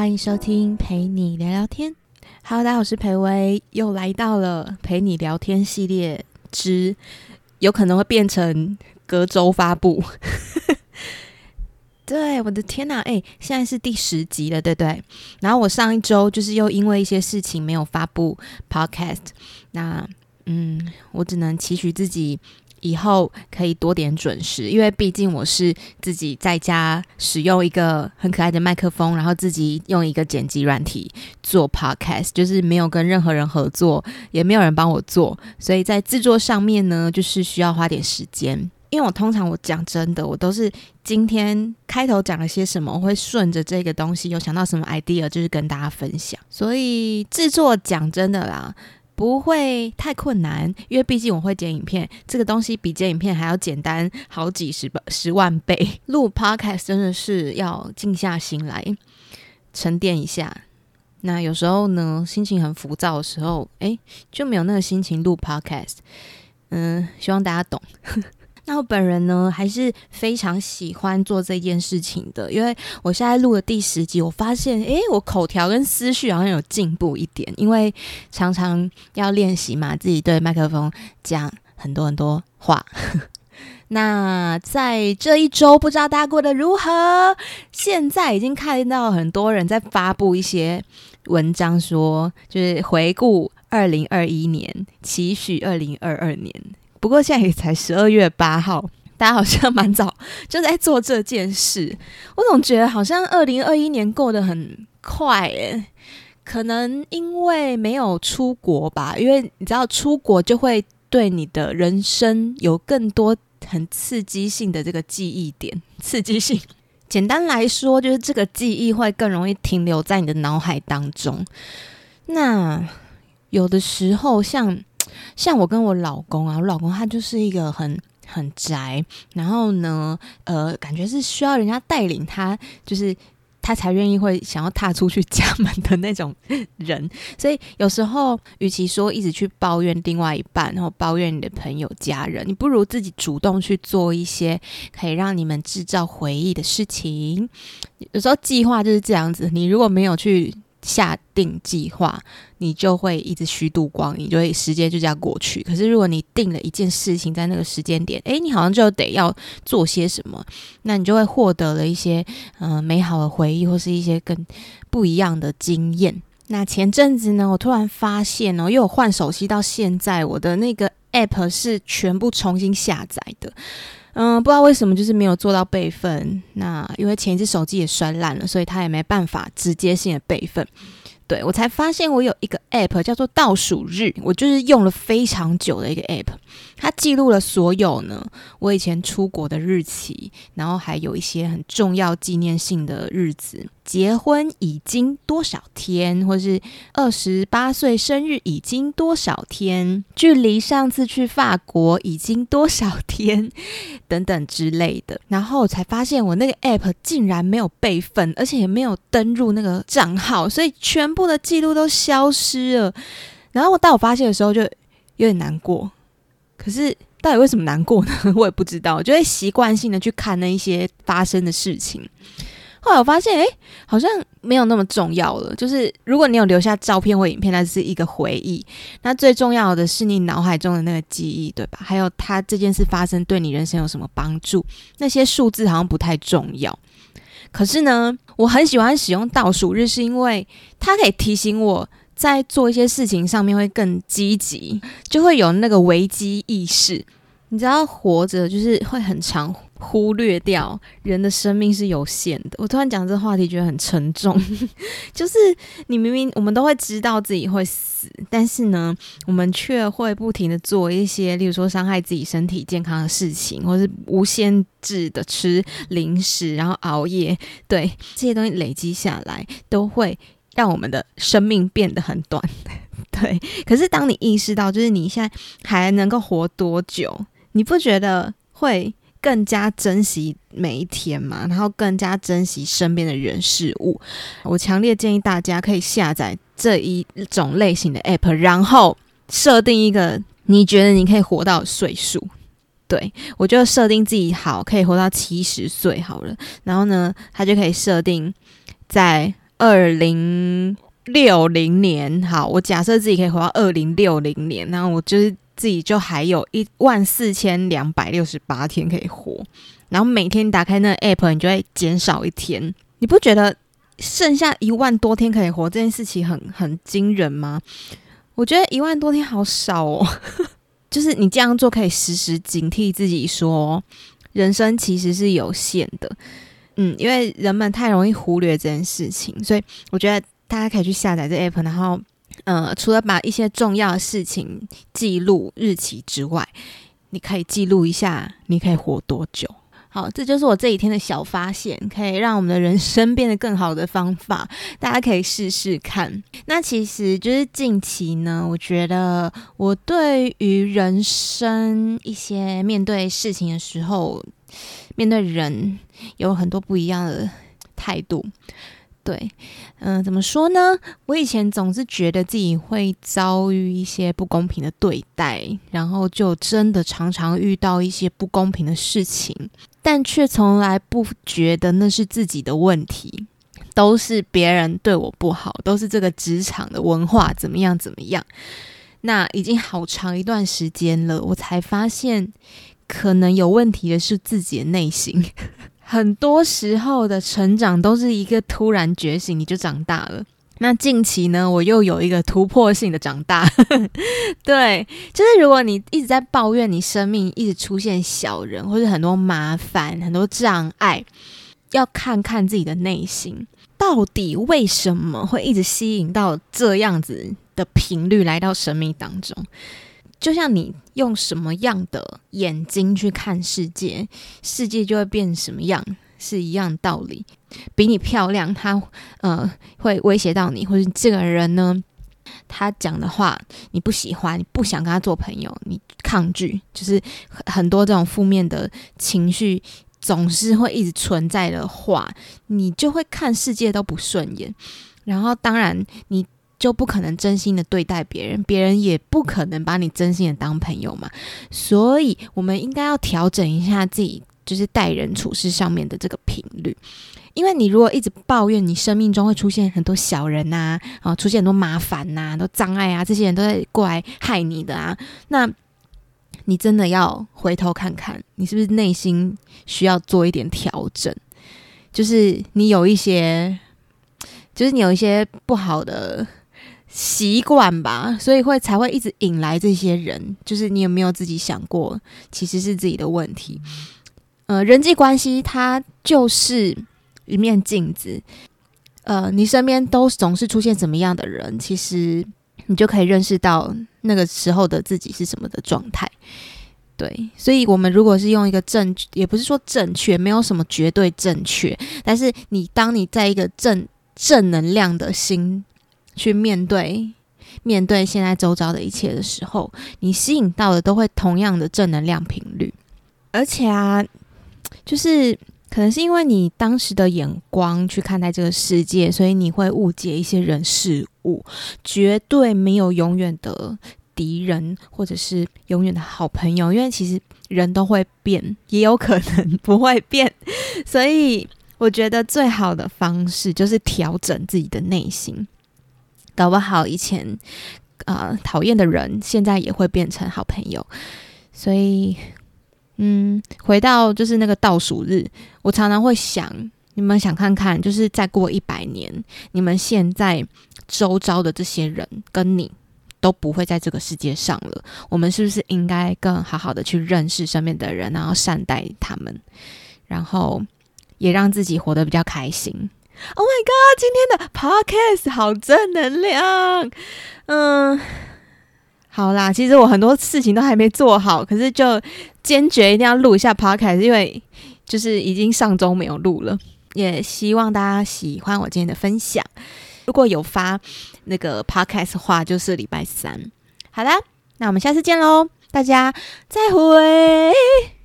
欢迎收听陪你聊聊天。Hello，大家好，我是裴薇，又来到了陪你聊天系列之有可能会变成隔周发布。对，我的天呐，哎，现在是第十集了，对不对？然后我上一周就是又因为一些事情没有发布 Podcast，那嗯，我只能期许自己。以后可以多点准时，因为毕竟我是自己在家使用一个很可爱的麦克风，然后自己用一个剪辑软体做 podcast，就是没有跟任何人合作，也没有人帮我做，所以在制作上面呢，就是需要花点时间。因为我通常我讲真的，我都是今天开头讲了些什么，我会顺着这个东西有想到什么 idea，就是跟大家分享。所以制作讲真的啦。不会太困难，因为毕竟我会剪影片，这个东西比剪影片还要简单好几十十万倍。录 podcast 真的是要静下心来沉淀一下。那有时候呢，心情很浮躁的时候，哎，就没有那个心情录 podcast。嗯，希望大家懂。那我本人呢，还是非常喜欢做这件事情的，因为我现在录了第十集，我发现，诶，我口条跟思绪好像有进步一点，因为常常要练习嘛，自己对麦克风讲很多很多话。那在这一周，不知道大家过得如何？现在已经看到很多人在发布一些文章，说就是回顾二零二一年，期许二零二二年。不过现在也才十二月八号，大家好像蛮早就在做这件事。我总觉得好像二零二一年过得很快诶，可能因为没有出国吧，因为你知道出国就会对你的人生有更多很刺激性的这个记忆点。刺激性，简单来说就是这个记忆会更容易停留在你的脑海当中。那有的时候像。像我跟我老公啊，我老公他就是一个很很宅，然后呢，呃，感觉是需要人家带领他，就是他才愿意会想要踏出去家门的那种人。所以有时候，与其说一直去抱怨另外一半，然后抱怨你的朋友、家人，你不如自己主动去做一些可以让你们制造回忆的事情。有时候计划就是这样子，你如果没有去。下定计划，你就会一直虚度光阴，就会时间就这样过去。可是如果你定了一件事情在那个时间点，诶，你好像就得要做些什么，那你就会获得了一些嗯美好的回忆，或是一些更不一样的经验。那前阵子呢，我突然发现哦，因为我换手机到现在，我的那个 app 是全部重新下载的。嗯，不知道为什么就是没有做到备份。那因为前一次手机也摔烂了，所以他也没办法直接性的备份。对我才发现我有一个 app 叫做倒数日，我就是用了非常久的一个 app，它记录了所有呢我以前出国的日期，然后还有一些很重要纪念性的日子。结婚已经多少天，或是二十八岁生日已经多少天，距离上次去法国已经多少天，等等之类的。然后我才发现我那个 app 竟然没有备份，而且也没有登入那个账号，所以全部的记录都消失了。然后我当我发现的时候，就有点难过。可是到底为什么难过呢？我也不知道，就会习惯性的去看那一些发生的事情。后来我发现，哎，好像没有那么重要了。就是如果你有留下照片或影片，那是一个回忆。那最重要的是你脑海中的那个记忆，对吧？还有它这件事发生对你人生有什么帮助？那些数字好像不太重要。可是呢，我很喜欢使用倒数日，是因为它可以提醒我在做一些事情上面会更积极，就会有那个危机意识。你知道，活着就是会很常。忽略掉人的生命是有限的。我突然讲这个话题，觉得很沉重。就是你明明我们都会知道自己会死，但是呢，我们却会不停的做一些，例如说伤害自己身体健康的事情，或是无限制的吃零食，然后熬夜。对这些东西累积下来，都会让我们的生命变得很短。对，可是当你意识到，就是你现在还能够活多久，你不觉得会？更加珍惜每一天吗，然后更加珍惜身边的人事物。我强烈建议大家可以下载这一种类型的 app，然后设定一个你觉得你可以活到岁数。对我就设定自己好可以活到七十岁好了，然后呢，它就可以设定在二零六零年，好，我假设自己可以活到二零六零年，那我就是自己就还有一万四千两百六十八天可以活，然后每天打开那个 app，你就会减少一天，你不觉得剩下一万多天可以活这件事情很很惊人吗？我觉得一万多天好少哦，就是你这样做可以时时警惕自己，说人生其实是有限的。嗯，因为人们太容易忽略这件事情，所以我觉得大家可以去下载这 app，然后呃，除了把一些重要的事情记录日期之外，你可以记录一下你可以活多久。好，这就是我这几天的小发现，可以让我们的人生变得更好的方法，大家可以试试看。那其实就是近期呢，我觉得我对于人生一些面对事情的时候，面对人有很多不一样的态度。对，嗯，怎么说呢？我以前总是觉得自己会遭遇一些不公平的对待，然后就真的常常遇到一些不公平的事情，但却从来不觉得那是自己的问题，都是别人对我不好，都是这个职场的文化怎么样怎么样。那已经好长一段时间了，我才发现，可能有问题的是自己的内心。很多时候的成长都是一个突然觉醒，你就长大了。那近期呢，我又有一个突破性的长大。对，就是如果你一直在抱怨你生命一直出现小人，或者很多麻烦、很多障碍，要看看自己的内心，到底为什么会一直吸引到这样子的频率来到生命当中。就像你用什么样的眼睛去看世界，世界就会变什么样，是一样道理。比你漂亮，他呃会威胁到你，或者这个人呢，他讲的话你不喜欢，你不想跟他做朋友，你抗拒，就是很多这种负面的情绪总是会一直存在的话，你就会看世界都不顺眼。然后，当然你。就不可能真心的对待别人，别人也不可能把你真心的当朋友嘛。所以，我们应该要调整一下自己，就是待人处事上面的这个频率。因为你如果一直抱怨你生命中会出现很多小人呐，啊，出现很多麻烦呐，都障碍啊，这些人都在过来害你的啊，那你真的要回头看看，你是不是内心需要做一点调整？就是你有一些，就是你有一些不好的。习惯吧，所以会才会一直引来这些人。就是你有没有自己想过，其实是自己的问题。呃，人际关系它就是一面镜子。呃，你身边都总是出现什么样的人，其实你就可以认识到那个时候的自己是什么的状态。对，所以我们如果是用一个正，也不是说正确，没有什么绝对正确，但是你当你在一个正正能量的心。去面对面对现在周遭的一切的时候，你吸引到的都会同样的正能量频率。而且啊，就是可能是因为你当时的眼光去看待这个世界，所以你会误解一些人事物。绝对没有永远的敌人，或者是永远的好朋友，因为其实人都会变，也有可能不会变。所以我觉得最好的方式就是调整自己的内心。搞不好以前啊讨厌的人，现在也会变成好朋友。所以，嗯，回到就是那个倒数日，我常常会想，你们想看看，就是再过一百年，你们现在周遭的这些人跟你都不会在这个世界上了。我们是不是应该更好好的去认识身边的人，然后善待他们，然后也让自己活得比较开心？Oh my god！今天的 podcast 好正能量。嗯，好啦，其实我很多事情都还没做好，可是就坚决一定要录一下 podcast，因为就是已经上周没有录了。也希望大家喜欢我今天的分享。如果有发那个 podcast 话，就是礼拜三。好啦，那我们下次见喽，大家再会。